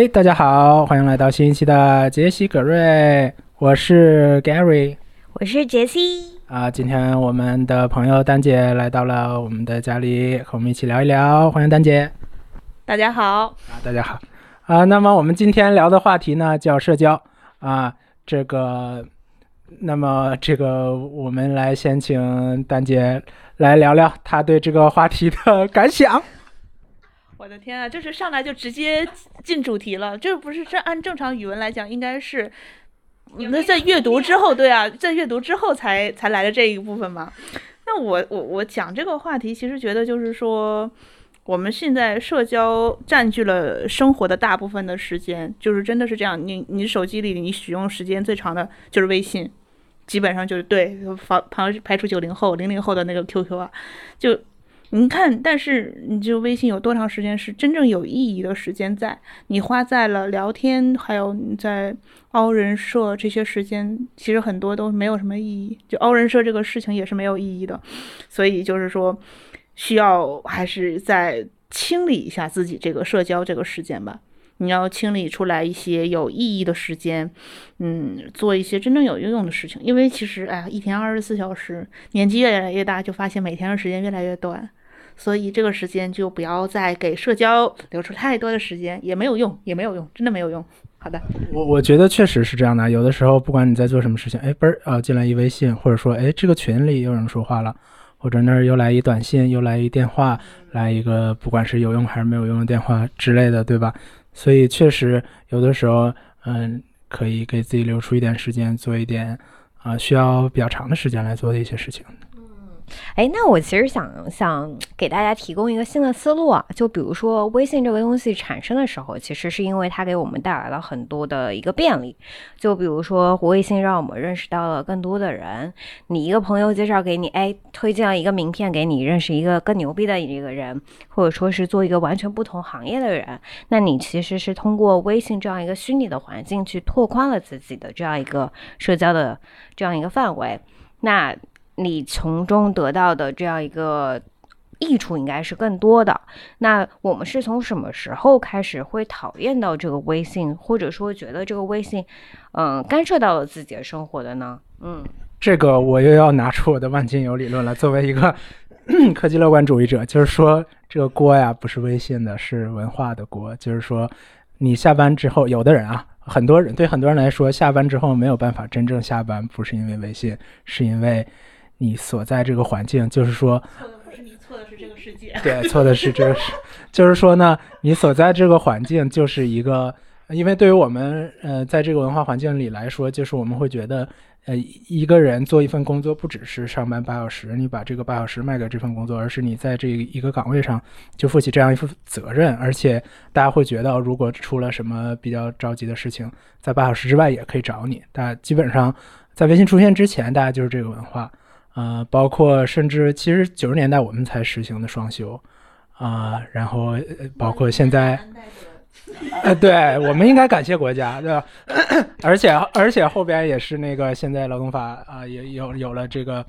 嘿，大家好，欢迎来到新一期的杰西·葛瑞，我是 Gary，我是杰西。啊，今天我们的朋友丹姐来到了我们的家里，和我们一起聊一聊，欢迎丹姐。大家好，啊，大家好。啊，那么我们今天聊的话题呢，叫社交。啊，这个，那么这个，我们来先请丹姐来聊聊她对这个话题的感想。我的天啊，就是上来就直接进主题了，这不是这按正常语文来讲应该是，那在阅读之后，对啊，在阅读之后才才来的这一部分嘛。那我我我讲这个话题，其实觉得就是说，我们现在社交占据了生活的大部分的时间，就是真的是这样。你你手机里你使用时间最长的就是微信，基本上就是对，排排排除九零后、零零后的那个 QQ 啊，就。你看，但是你就微信有多长时间是真正有意义的时间在？你花在了聊天，还有在凹人设这些时间，其实很多都没有什么意义。就凹人设这个事情也是没有意义的，所以就是说，需要还是再清理一下自己这个社交这个时间吧。你要清理出来一些有意义的时间，嗯，做一些真正有用的事情。因为其实，哎呀，一天二十四小时，年纪越来越大，就发现每天的时间越来越短。所以这个时间就不要再给社交留出太多的时间，也没有用，也没有用，真的没有用。好的，我我觉得确实是这样的。有的时候，不管你在做什么事情，哎，嘣儿啊，进来一微信，或者说，哎，这个群里有人说话了，或者那儿又来一短信，又来一电话，来一个不管是有用还是没有用的电话之类的，对吧？所以确实有的时候，嗯，可以给自己留出一点时间，做一点啊需要比较长的时间来做的一些事情。哎，那我其实想想给大家提供一个新的思路啊，就比如说微信这个东西产生的时候，其实是因为它给我们带来了很多的一个便利。就比如说微信让我们认识到了更多的人，你一个朋友介绍给你，哎，推荐了一个名片给你，认识一个更牛逼的一个人，或者说是做一个完全不同行业的人，那你其实是通过微信这样一个虚拟的环境去拓宽了自己的这样一个社交的这样一个范围。那你从中得到的这样一个益处应该是更多的。那我们是从什么时候开始会讨厌到这个微信，或者说觉得这个微信，嗯，干涉到了自己的生活的呢？嗯，这个我又要拿出我的万金油理论了。作为一个 科技乐观主义者，就是说这个锅呀不是微信的，是文化的锅。就是说，你下班之后，有的人啊，很多人对很多人来说，下班之后没有办法真正下班，不是因为微信，是因为。你所在这个环境，就是说，错的不是你，错的是这个世界。对，错的是这个世，就是说呢，你所在这个环境就是一个，因为对于我们，呃，在这个文化环境里来说，就是我们会觉得，呃，一个人做一份工作，不只是上班八小时，你把这个八小时卖给这份工作，而是你在这一个岗位上就负起这样一份责任，而且大家会觉得，如果出了什么比较着急的事情，在八小时之外也可以找你。大家基本上在微信出现之前，大家就是这个文化。啊，包括甚至其实九十年代我们才实行的双休，啊，然后包括现在，呃，对，我们应该感谢国家，对吧？而且而且后边也是那个现在劳动法啊，也有有了这个，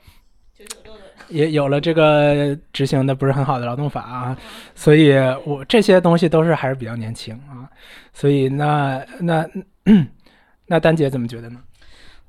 也有了这个执行的不是很好的劳动法啊，所以我这些东西都是还是比较年轻啊，所以那那 那丹姐怎么觉得呢？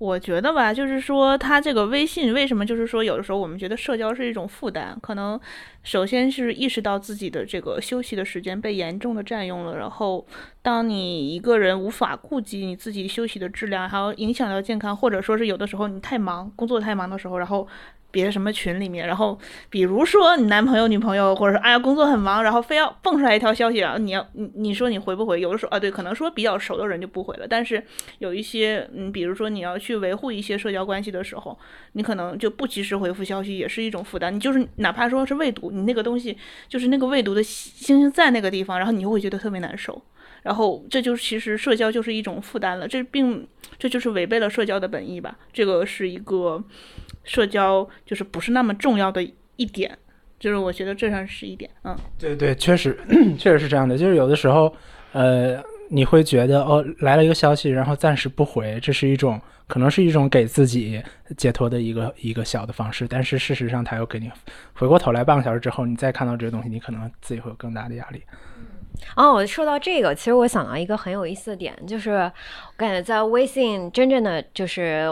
我觉得吧，就是说，他这个微信为什么就是说，有的时候我们觉得社交是一种负担，可能首先是意识到自己的这个休息的时间被严重的占用了，然后当你一个人无法顾及你自己休息的质量，还有影响到健康，或者说是有的时候你太忙，工作太忙的时候，然后。别的什么群里面，然后比如说你男朋友、女朋友，或者说哎呀工作很忙，然后非要蹦出来一条消息啊，你要你你说你回不回？有的时候啊，对，可能说比较熟的人就不回了，但是有一些嗯，比如说你要去维护一些社交关系的时候，你可能就不及时回复消息，也是一种负担。你就是哪怕说是未读，你那个东西就是那个未读的星星在那个地方，然后你就会觉得特别难受。然后这就是其实社交就是一种负担了，这并这就是违背了社交的本意吧？这个是一个。社交就是不是那么重要的一点，就是我觉得这上是一点，嗯，对对，确实 确实是这样的，就是有的时候，呃，你会觉得哦，来了一个消息，然后暂时不回，这是一种可能是一种给自己解脱的一个一个小的方式，但是事实上，他又给你回过头来半个小时之后，你再看到这个东西，你可能自己会有更大的压力。哦，我说到这个，其实我想到一个很有意思的点，就是我感觉在微信真正的就是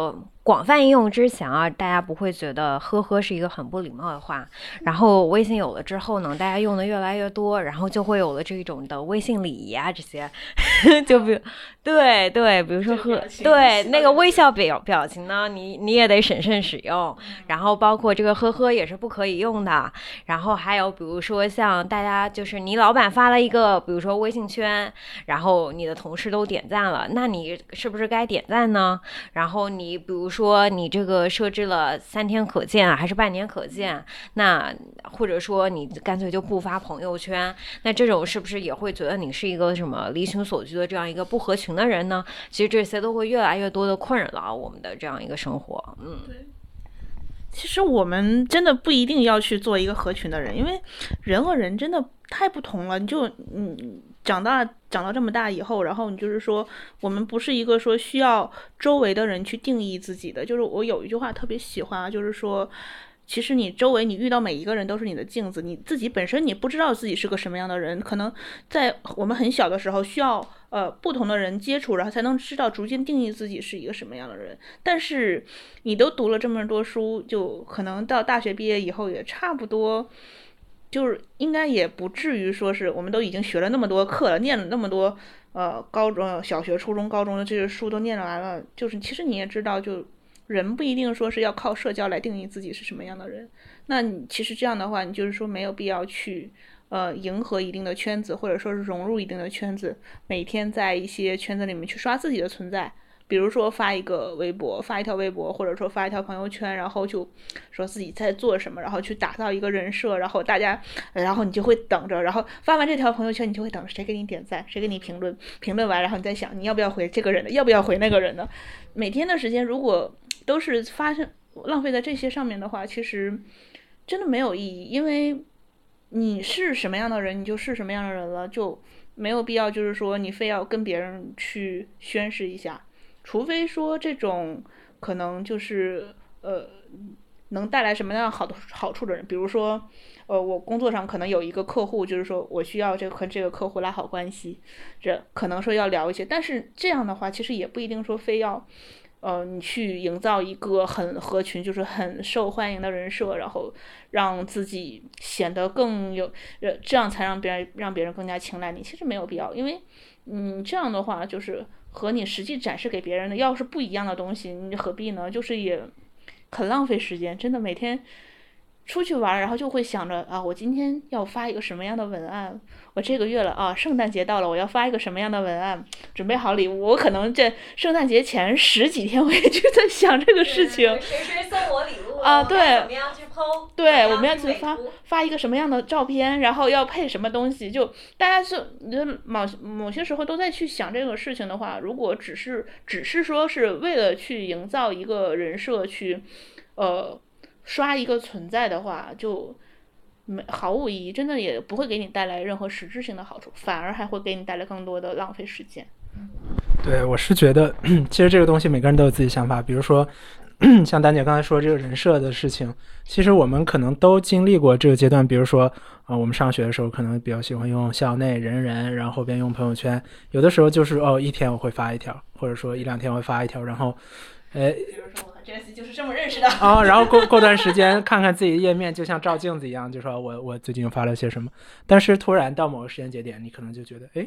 广泛应用之前啊，大家不会觉得“呵呵”是一个很不礼貌的话。然后微信有了之后呢，大家用的越来越多，然后就会有了这种的微信礼仪啊这些。就比如，对对，比如说呵，对那个微笑表表情呢，你你也得审慎使用。然后包括这个呵呵也是不可以用的。然后还有比如说像大家就是你老板发了一个，比如说微信圈，然后你的同事都点赞了，那你是不是该点赞呢？然后你比如说说你这个设置了三天可见还是半年可见，那或者说你干脆就不发朋友圈，那这种是不是也会觉得你是一个什么离群所居的这样一个不合群的人呢？其实这些都会越来越多的困扰了我们的这样一个生活。嗯，其实我们真的不一定要去做一个合群的人，因为人和人真的太不同了。你就嗯，长大长到这么大以后，然后你就是说，我们不是一个说需要周围的人去定义自己的。就是我有一句话特别喜欢啊，就是说。其实你周围你遇到每一个人都是你的镜子，你自己本身你不知道自己是个什么样的人，可能在我们很小的时候需要呃不同的人接触，然后才能知道逐渐定义自己是一个什么样的人。但是你都读了这么多书，就可能到大学毕业以后也差不多，就是应该也不至于说是我们都已经学了那么多课了，念了那么多呃高中小学、初中、高中的这些书都念完了，就是其实你也知道就。人不一定说是要靠社交来定义自己是什么样的人，那你其实这样的话，你就是说没有必要去，呃，迎合一定的圈子，或者说是融入一定的圈子，每天在一些圈子里面去刷自己的存在，比如说发一个微博，发一条微博，或者说发一条朋友圈，然后就说自己在做什么，然后去打造一个人设，然后大家，然后你就会等着，然后发完这条朋友圈，你就会等着谁给你点赞，谁给你评论，评论完，然后你再想你要不要回这个人的，要不要回那个人的，每天的时间如果。都是发生浪费在这些上面的话，其实真的没有意义，因为你是什么样的人，你就是什么样的人了，就没有必要就是说你非要跟别人去宣誓一下，除非说这种可能就是呃能带来什么样好的好处的人，比如说呃我工作上可能有一个客户，就是说我需要这和这个客户拉好关系，这可能说要聊一些，但是这样的话其实也不一定说非要。呃，你去营造一个很合群，就是很受欢迎的人设，然后让自己显得更有，呃，这样才让别人让别人更加青睐你。其实没有必要，因为，嗯，这样的话就是和你实际展示给别人的要是不一样的东西，你何必呢？就是也很浪费时间，真的每天。出去玩，然后就会想着啊，我今天要发一个什么样的文案？我这个月了啊，圣诞节到了，我要发一个什么样的文案？准备好礼物，我可能这圣诞节前十几天我也就在想这个事情。谁谁送我礼物啊？对。对，我们要去发发一个什么样的照片？然后要配什么东西？就大家是某某些时候都在去想这个事情的话，如果只是只是说是为了去营造一个人设，去呃。刷一个存在的话，就没毫无意义，真的也不会给你带来任何实质性的好处，反而还会给你带来更多的浪费时间。对，我是觉得，其实这个东西每个人都有自己想法。比如说，像丹姐刚才说这个人设的事情，其实我们可能都经历过这个阶段。比如说，啊，我们上学的时候可能比较喜欢用校内人人，然后后边用朋友圈，有的时候就是哦，一天我会发一条，或者说一两天我会发一条，然后。哎，就是这么认识的啊。然后过过段时间看看自己的页面，就像照镜子一样，就说我我最近又发了些什么。但是突然到某个时间节点，你可能就觉得，哎，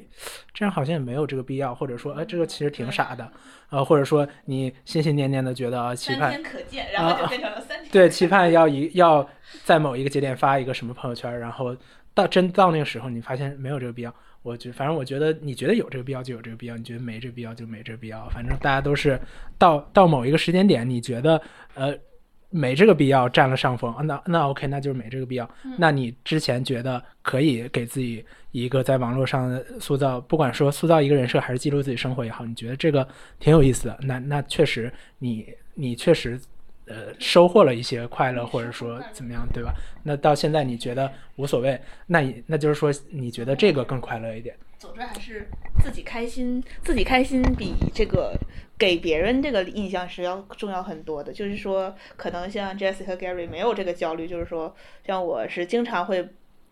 这样好像也没有这个必要，或者说，哎，这个其实挺傻的，呃，或者说你心心念念的觉得期盼，可见，然后就变成了三天。对，期盼要一要在某一个节点发一个什么朋友圈，然后到真到那个时候，你发现没有这个必要。我觉反正我觉得，你觉得有这个必要就有这个必要，你觉得没这必要就没这必要。反正大家都是到到某一个时间点，你觉得呃没这个必要占了上风，那那 OK，那就是没这个必要。那你之前觉得可以给自己一个在网络上塑造，不管说塑造一个人设还是记录自己生活也好，你觉得这个挺有意思的。那那确实，你你确实。呃，收获了一些快乐，或者说怎么样，对吧？那到现在你觉得无所谓，那那就是说你觉得这个更快乐一点。总之还是自己开心，自己开心比这个给别人这个印象是要重要很多的。就是说，可能像 Jesse 和 Gary 没有这个焦虑，就是说，像我是经常会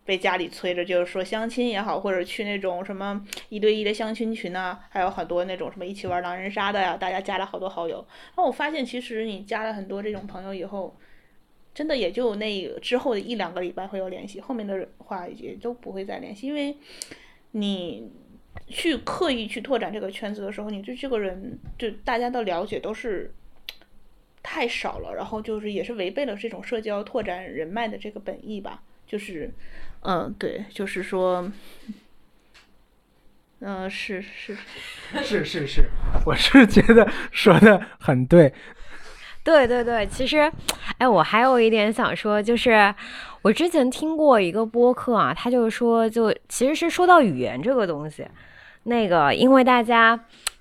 被家里催着，就是说相亲也好，或者去那种什么一对一的相亲群啊，还有很多那种什么一起玩狼人杀的呀，大家加了好多好友。那我发现，其实你加了很多这种朋友以后，真的也就那之后的一两个礼拜会有联系，后面的话也都不会再联系，因为你去刻意去拓展这个圈子的时候，你对这个人就大家的了解都是太少了，然后就是也是违背了这种社交拓展人脉的这个本意吧。就是，嗯，对，就是说，嗯、是是，是是是，我是觉得说的很对。对对对，其实，哎，我还有一点想说，就是我之前听过一个播客啊，他就是说，就其实是说到语言这个东西，那个因为大家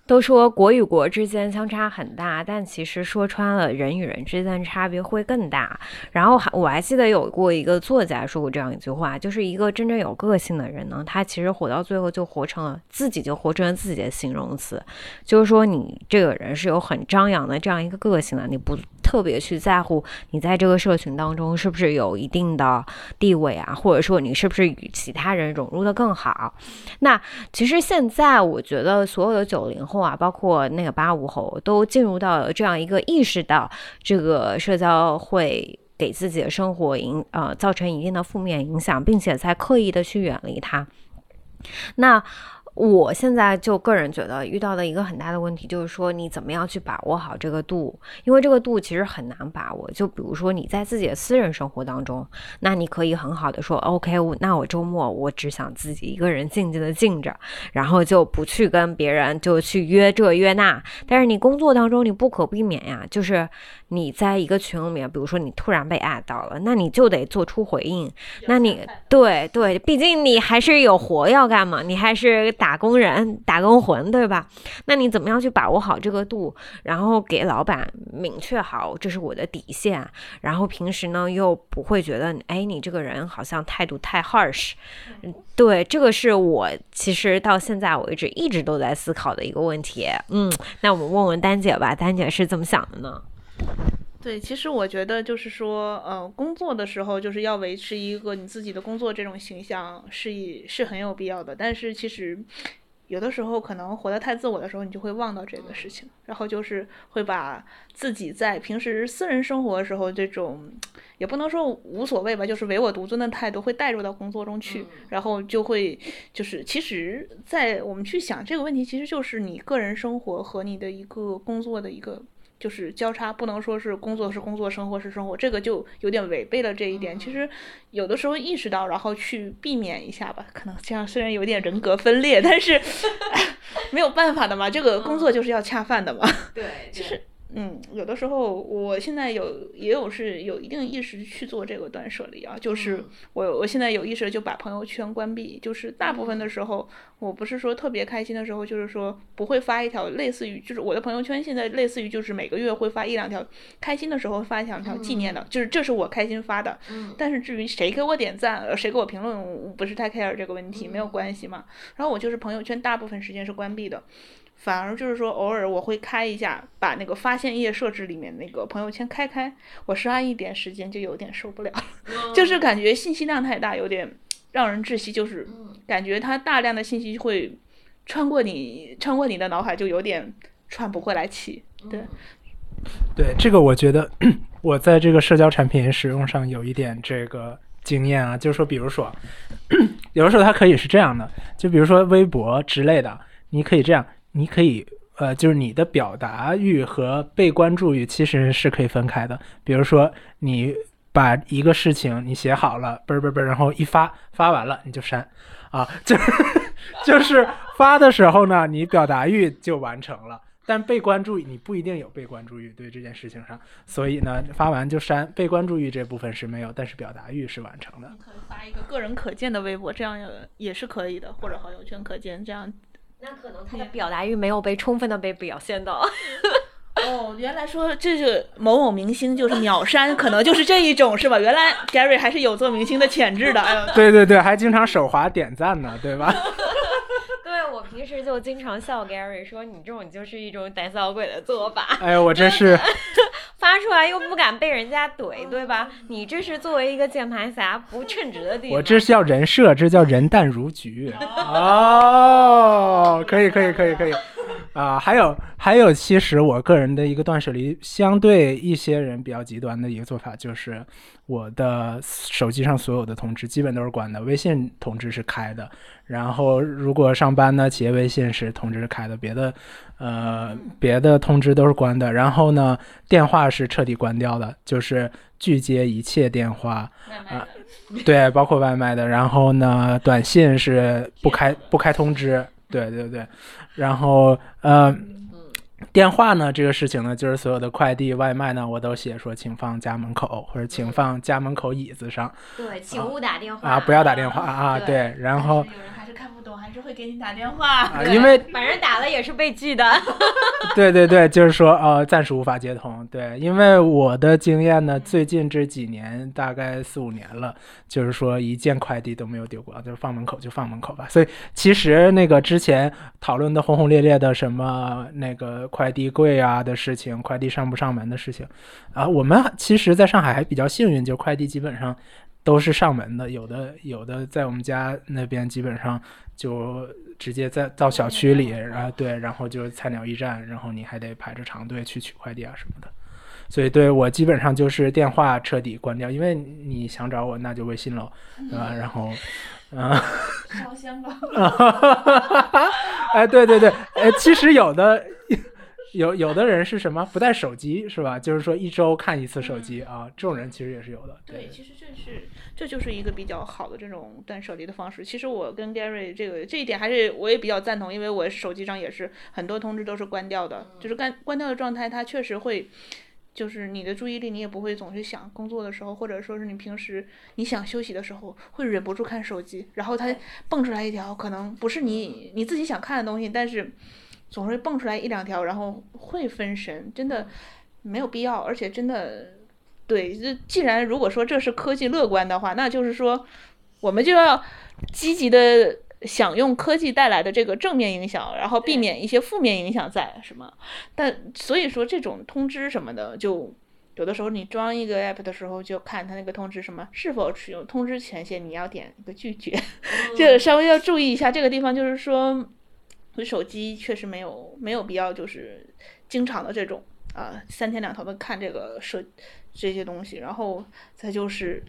都说国与国之间相差很大，但其实说穿了，人与人之间差别会更大。然后还我还记得有过一个作家说过这样一句话，就是一个真正有个性的人呢，他其实活到最后就活成了自己，就活成了自己的形容词。就是说，你这个人是有很张扬的这样一个个性的，你不特别去在乎你在这个社群当中是不是有一定的地位啊，或者说你是不是与其他人融入的更好。那其实现在我觉得所有的九零后啊，包括那个八五后，都进入到了这样一个意识到这个社交会。给自己的生活影呃造成一定的负面影响，并且在刻意的去远离它。那我现在就个人觉得遇到的一个很大的问题就是说，你怎么样去把握好这个度？因为这个度其实很难把握。就比如说你在自己的私人生活当中，那你可以很好的说，OK，我那我周末我只想自己一个人静静的静着，然后就不去跟别人就去约这约那。但是你工作当中你不可避免呀，就是你在一个群里面，比如说你突然被艾到了，那你就得做出回应。那你对对，毕竟你还是有活要干嘛，你还是打打工人、打工魂，对吧？那你怎么样去把握好这个度，然后给老板明确好这是我的底线，然后平时呢又不会觉得，哎，你这个人好像态度太 harsh。嗯对，这个是我其实到现在为止一直都在思考的一个问题。嗯，那我们问问丹姐吧，丹姐是怎么想的呢？对，其实我觉得就是说，呃，工作的时候就是要维持一个你自己的工作这种形象是以是很有必要的，但是其实有的时候可能活得太自我的时候，你就会忘到这个事情，然后就是会把自己在平时私人生活的时候这种也不能说无所谓吧，就是唯我独尊的态度会带入到工作中去，然后就会就是其实，在我们去想这个问题，其实就是你个人生活和你的一个工作的一个。就是交叉，不能说是工作是工作，生活是生活，这个就有点违背了这一点。其实有的时候意识到，然后去避免一下吧。可能这样虽然有点人格分裂，但是 没有办法的嘛，这个工作就是要恰饭的嘛。对，就是嗯，有的时候我现在有也有是有一定意识去做这个断舍离啊，就是我我现在有意识地就把朋友圈关闭，就是大部分的时候，我不是说特别开心的时候，就是说不会发一条类似于，就是我的朋友圈现在类似于就是每个月会发一两条，开心的时候发一两条纪念的，就是这是我开心发的，但是至于谁给我点赞，呃谁给我评论，我不是太 care 这个问题，没有关系嘛。然后我就是朋友圈大部分时间是关闭的。反而就是说，偶尔我会开一下，把那个发现页设置里面那个朋友圈开开，我刷一点时间就有点受不了，就是感觉信息量太大，有点让人窒息，就是感觉它大量的信息会穿过你，穿过你的脑海，就有点喘不过来气。对，对这个，我觉得我在这个社交产品使用上有一点这个经验啊，就是说，比如说，有的时候它可以是这样的，就比如说微博之类的，你可以这样，你可以呃，就是你的表达欲和被关注欲其实是可以分开的。比如说，你把一个事情你写好了，嘣嘣嘣，然后一发，发完了你就删啊，就 是就是发的时候呢，你表达欲就完成了。但被关注你不一定有被关注欲对这件事情上，所以呢，发完就删。被关注欲这部分是没有，但是表达欲是完成的。可以发一个个人可见的微博，这样也是可以的，或者好友圈可见，这样。那可能他的表达欲没有被充分的被表现到。哦，原来说这是某某明星就是秒删，可能就是这一种是吧？原来 Gary 还是有做明星的潜质的。哎呦，对对对，还经常手滑点赞呢，对吧？对我平时就经常笑 Gary 说你这种就是一种胆小鬼的做法，哎呦，我真是 发出来又不敢被人家怼，对吧？你这是作为一个键盘侠不称职的地方。我这是叫人设，这叫人淡如菊。哦，可以可以可以可以。啊，还有还有，其实我个人的一个断舍离，相对一些人比较极端的一个做法，就是我的手机上所有的通知基本都是关的，微信通知是开的。然后如果上班呢，企业微信是通知是开的，别的呃别的通知都是关的。然后呢，电话是彻底关掉的，就是拒接一切电话啊，对，包括外卖的。然后呢，短信是不开不开通知，对对对。然后呃，电话呢这个事情呢，就是所有的快递外卖呢，我都写说请放家门口或者请放家门口椅子上。对，请勿打电话啊，不要打电话啊，对。然后是看不懂，还是会给你打电话，啊，因为 反正打了也是被拒的。对对对，就是说呃，暂时无法接通。对，因为我的经验呢，最近这几年大概四五年了，就是说一件快递都没有丢过，就是放门口就放门口吧。所以其实那个之前讨论的轰轰烈烈的什么那个快递柜啊的事情，快递上不上门的事情，啊，我们其实在上海还比较幸运，就快递基本上都是上门的，有的有的在我们家那边基本上就直接在到小区里，然后对，然后就是菜鸟驿站，然后你还得排着长队去取快递啊什么的。所以对我基本上就是电话彻底关掉，因为你想找我那就微信喽，对吧？然后，啊，烧香吧。哎，对对对，哎，其实有的有有的人是什么不带手机是吧？就是说一周看一次手机啊，这种人其实也是有的。对，其实这是这就是一个比较好的这种断舍离的方式。其实我跟 Gary 这个这一点还是我也比较赞同，因为我手机上也是很多通知都是关掉的，就是关关掉的状态，它确实会。就是你的注意力，你也不会总是想工作的时候，或者说是你平时你想休息的时候，会忍不住看手机，然后它蹦出来一条，可能不是你你自己想看的东西，但是总是蹦出来一两条，然后会分神，真的没有必要，而且真的，对，这既然如果说这是科技乐观的话，那就是说我们就要积极的。享用科技带来的这个正面影响，然后避免一些负面影响在什么？但所以说这种通知什么的，就有的时候你装一个 app 的时候，就看它那个通知什么是否使用通知权限，你要点一个拒绝，就稍微要注意一下这个地方。就是说，手机确实没有没有必要，就是经常的这种啊三天两头的看这个设这些东西，然后再就是。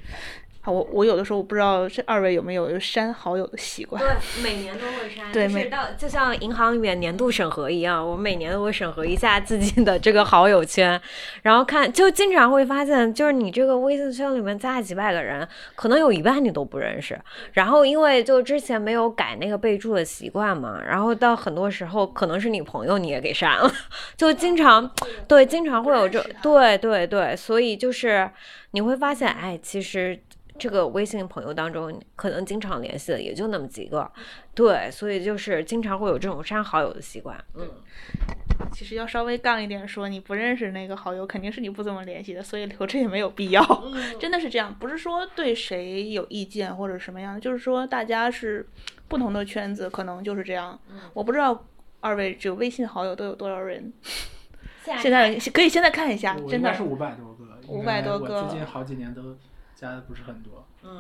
我我有的时候我不知道这二位有没有删好友的习惯？对，每年都会删。对，每到就像银行里面年度审核一样，我每年都会审核一下自己的这个好友圈，然后看就经常会发现，就是你这个微信圈里面加了几百个人，可能有一半你都不认识。然后因为就之前没有改那个备注的习惯嘛，然后到很多时候可能是你朋友你也给删了，就经常对经常会有这对对对，所以就是你会发现，哎，其实。这个微信朋友当中，可能经常联系的也就那么几个，对，所以就是经常会有这种删好友的习惯。嗯，其实要稍微杠一点说，你不认识那个好友，肯定是你不怎么联系的，所以留着也没有必要。真的是这样，不是说对谁有意见或者什么样的，就是说大家是不同的圈子，可能就是这样。我不知道二位只有微信好友都有多少人？现在可以现在看一下，真的是五百多个，五百多个，最近好几年都。加的不是很多，嗯，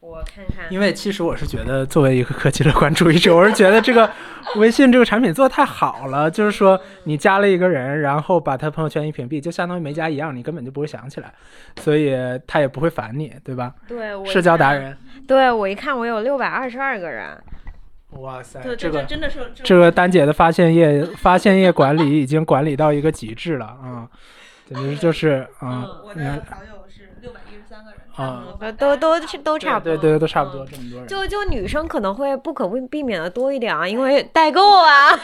我看看，因为其实我是觉得，作为一个科技乐观主义者，我是觉得这个微信这个产品做的太好了，就是说你加了一个人，然后把他朋友圈一屏蔽，就相当于没加一样，你根本就不会想起来，所以他也不会烦你，对吧？对，社交达人，对我一看，我有六百二十二个人，哇塞，这个真的是这个丹姐的发现页发现页管理已经管理到一个极致了啊，简直就是啊，我的好友是六百一十三个人。啊，都都都差不多，对对，都差不多这么多人。就就女生可能会不可避免的多一点啊，因为代购啊。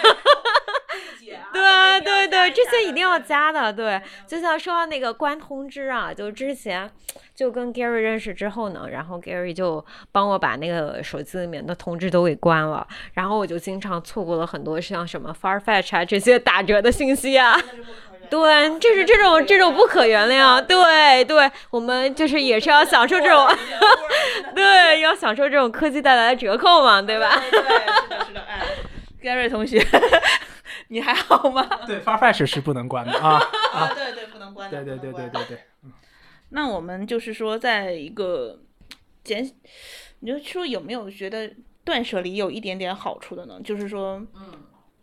对对对，这些一定要加的。对，就像说到那个关通知啊，就之前就跟 Gary 认识之后呢，然后 Gary 就帮我把那个手机里面的通知都给关了，然后我就经常错过了很多像什么 Farfetch 啊这些打折的信息啊。对，就是这种这种不可原谅。对对，我们就是也是要享受这种，对，要享受这种科技带来的折扣嘛，对吧？对，是的，是的，哎，Gary 同学，你还好吗？对，Farfetch 是不能关的啊。啊，对对，不能关的。对对对对对对。那我们就是说，在一个减，你就说有没有觉得断舍离有一点点好处的呢？就是说，嗯，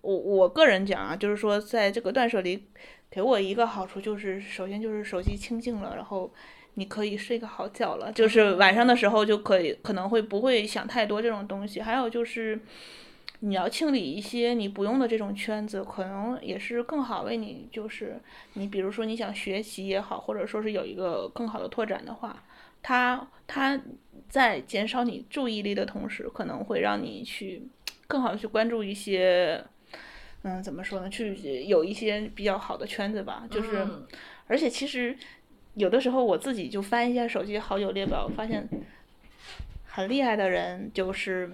我我个人讲啊，就是说，在这个断舍离给我一个好处，就是首先就是手机清静了，然后你可以睡个好觉了，就是晚上的时候就可以可能会不会想太多这种东西。还有就是。你要清理一些你不用的这种圈子，可能也是更好为你，就是你比如说你想学习也好，或者说是有一个更好的拓展的话，它它在减少你注意力的同时，可能会让你去更好的去关注一些，嗯，怎么说呢？去有一些比较好的圈子吧。就是，而且其实有的时候我自己就翻一下手机好友列表，发现很厉害的人就是。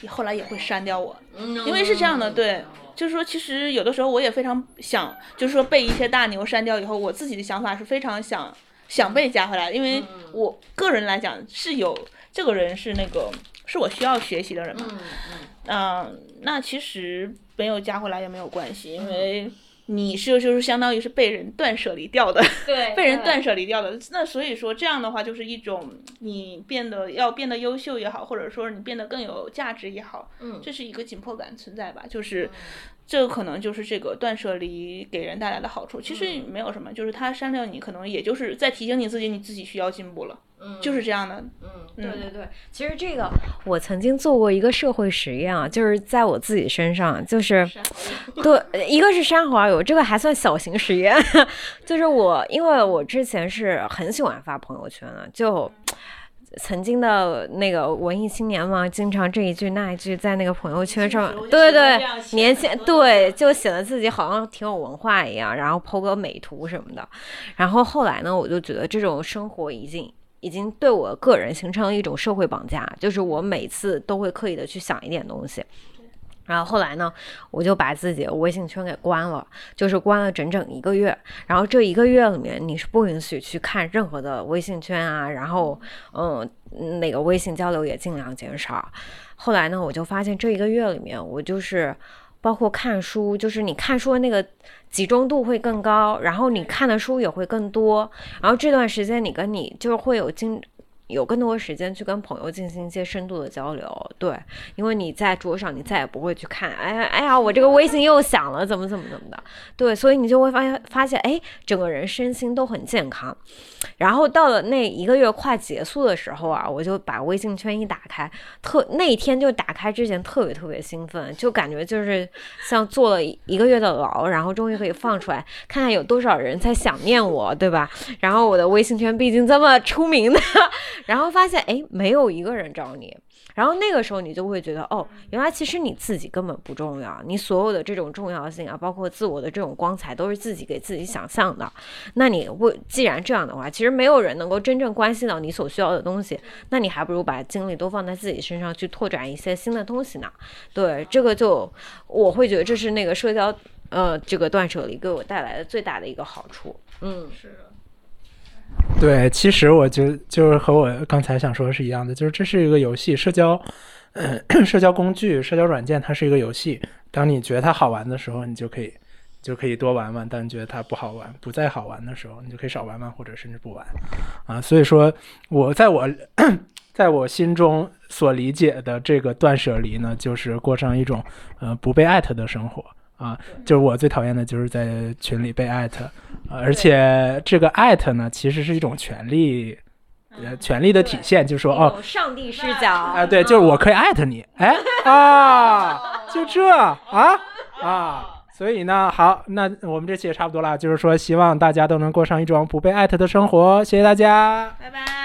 你后来也会删掉我，因为是这样的，对，就是说，其实有的时候我也非常想，就是说被一些大牛删掉以后，我自己的想法是非常想想被加回来，因为我个人来讲是有这个人是那个是我需要学习的人嘛，嗯，那其实没有加回来也没有关系，因为。你是就是相当于是被人断舍离掉的，对，被人断舍离掉的。那所以说这样的话，就是一种你变得要变得优秀也好，或者说你变得更有价值也好，嗯，这是一个紧迫感存在吧？就是这个可能就是这个断舍离给人带来的好处。其实没有什么，就是他删掉你，可能也就是在提醒你自己，你自己需要进步了。就是这样的，嗯，对对对，其实这个我曾经做过一个社会实验啊，就是在我自己身上，就是对，一个是删好友，这个还算小型实验，就是我，因为我之前是很喜欢发朋友圈的，就曾经的那个文艺青年嘛，经常这一句那一句在那个朋友圈上，对对，年轻对，就显得自己好像挺有文化一样，然后 po 个美图什么的，然后后来呢，我就觉得这种生活已经。已经对我个人形成了一种社会绑架，就是我每次都会刻意的去想一点东西，然后后来呢，我就把自己的微信圈给关了，就是关了整整一个月，然后这一个月里面你是不允许去看任何的微信圈啊，然后嗯，那个微信交流也尽量减少。后来呢，我就发现这一个月里面，我就是包括看书，就是你看书的那个。集中度会更高，然后你看的书也会更多，然后这段时间你跟你就是会有经。有更多时间去跟朋友进行一些深度的交流，对，因为你在桌上，你再也不会去看，哎呀，哎呀，我这个微信又响了，怎么怎么怎么的，对，所以你就会发现，发现，哎，整个人身心都很健康。然后到了那一个月快结束的时候啊，我就把微信圈一打开，特那天就打开之前特别特别兴奋，就感觉就是像坐了一个月的牢，然后终于可以放出来，看看有多少人在想念我，对吧？然后我的微信圈毕竟这么出名的。然后发现，哎，没有一个人找你。然后那个时候，你就会觉得，哦，原来其实你自己根本不重要，你所有的这种重要性啊，包括自我的这种光彩，都是自己给自己想象的。那你为既然这样的话，其实没有人能够真正关心到你所需要的东西，那你还不如把精力都放在自己身上，去拓展一些新的东西呢。对，这个就我会觉得这是那个社交，呃，这个断舍离给我带来的最大的一个好处。嗯，是。对，其实我就就是和我刚才想说的是一样的，就是这是一个游戏，社交，社交工具、社交软件，它是一个游戏。当你觉得它好玩的时候，你就可以就可以多玩玩；当你觉得它不好玩、不再好玩的时候，你就可以少玩玩，或者甚至不玩。啊，所以说，我在我在我心中所理解的这个断舍离呢，就是过上一种呃不被艾特的生活。啊，就是我最讨厌的就是在群里被艾特，而且这个艾特呢，其实是一种权利，呃，权利的体现，就是说哦，上帝视角啊，对，就是我可以艾特你，哎 啊，就这啊啊，所以呢，好，那我们这期也差不多了，就是说希望大家都能过上一种不被艾特的生活，谢谢大家，拜拜。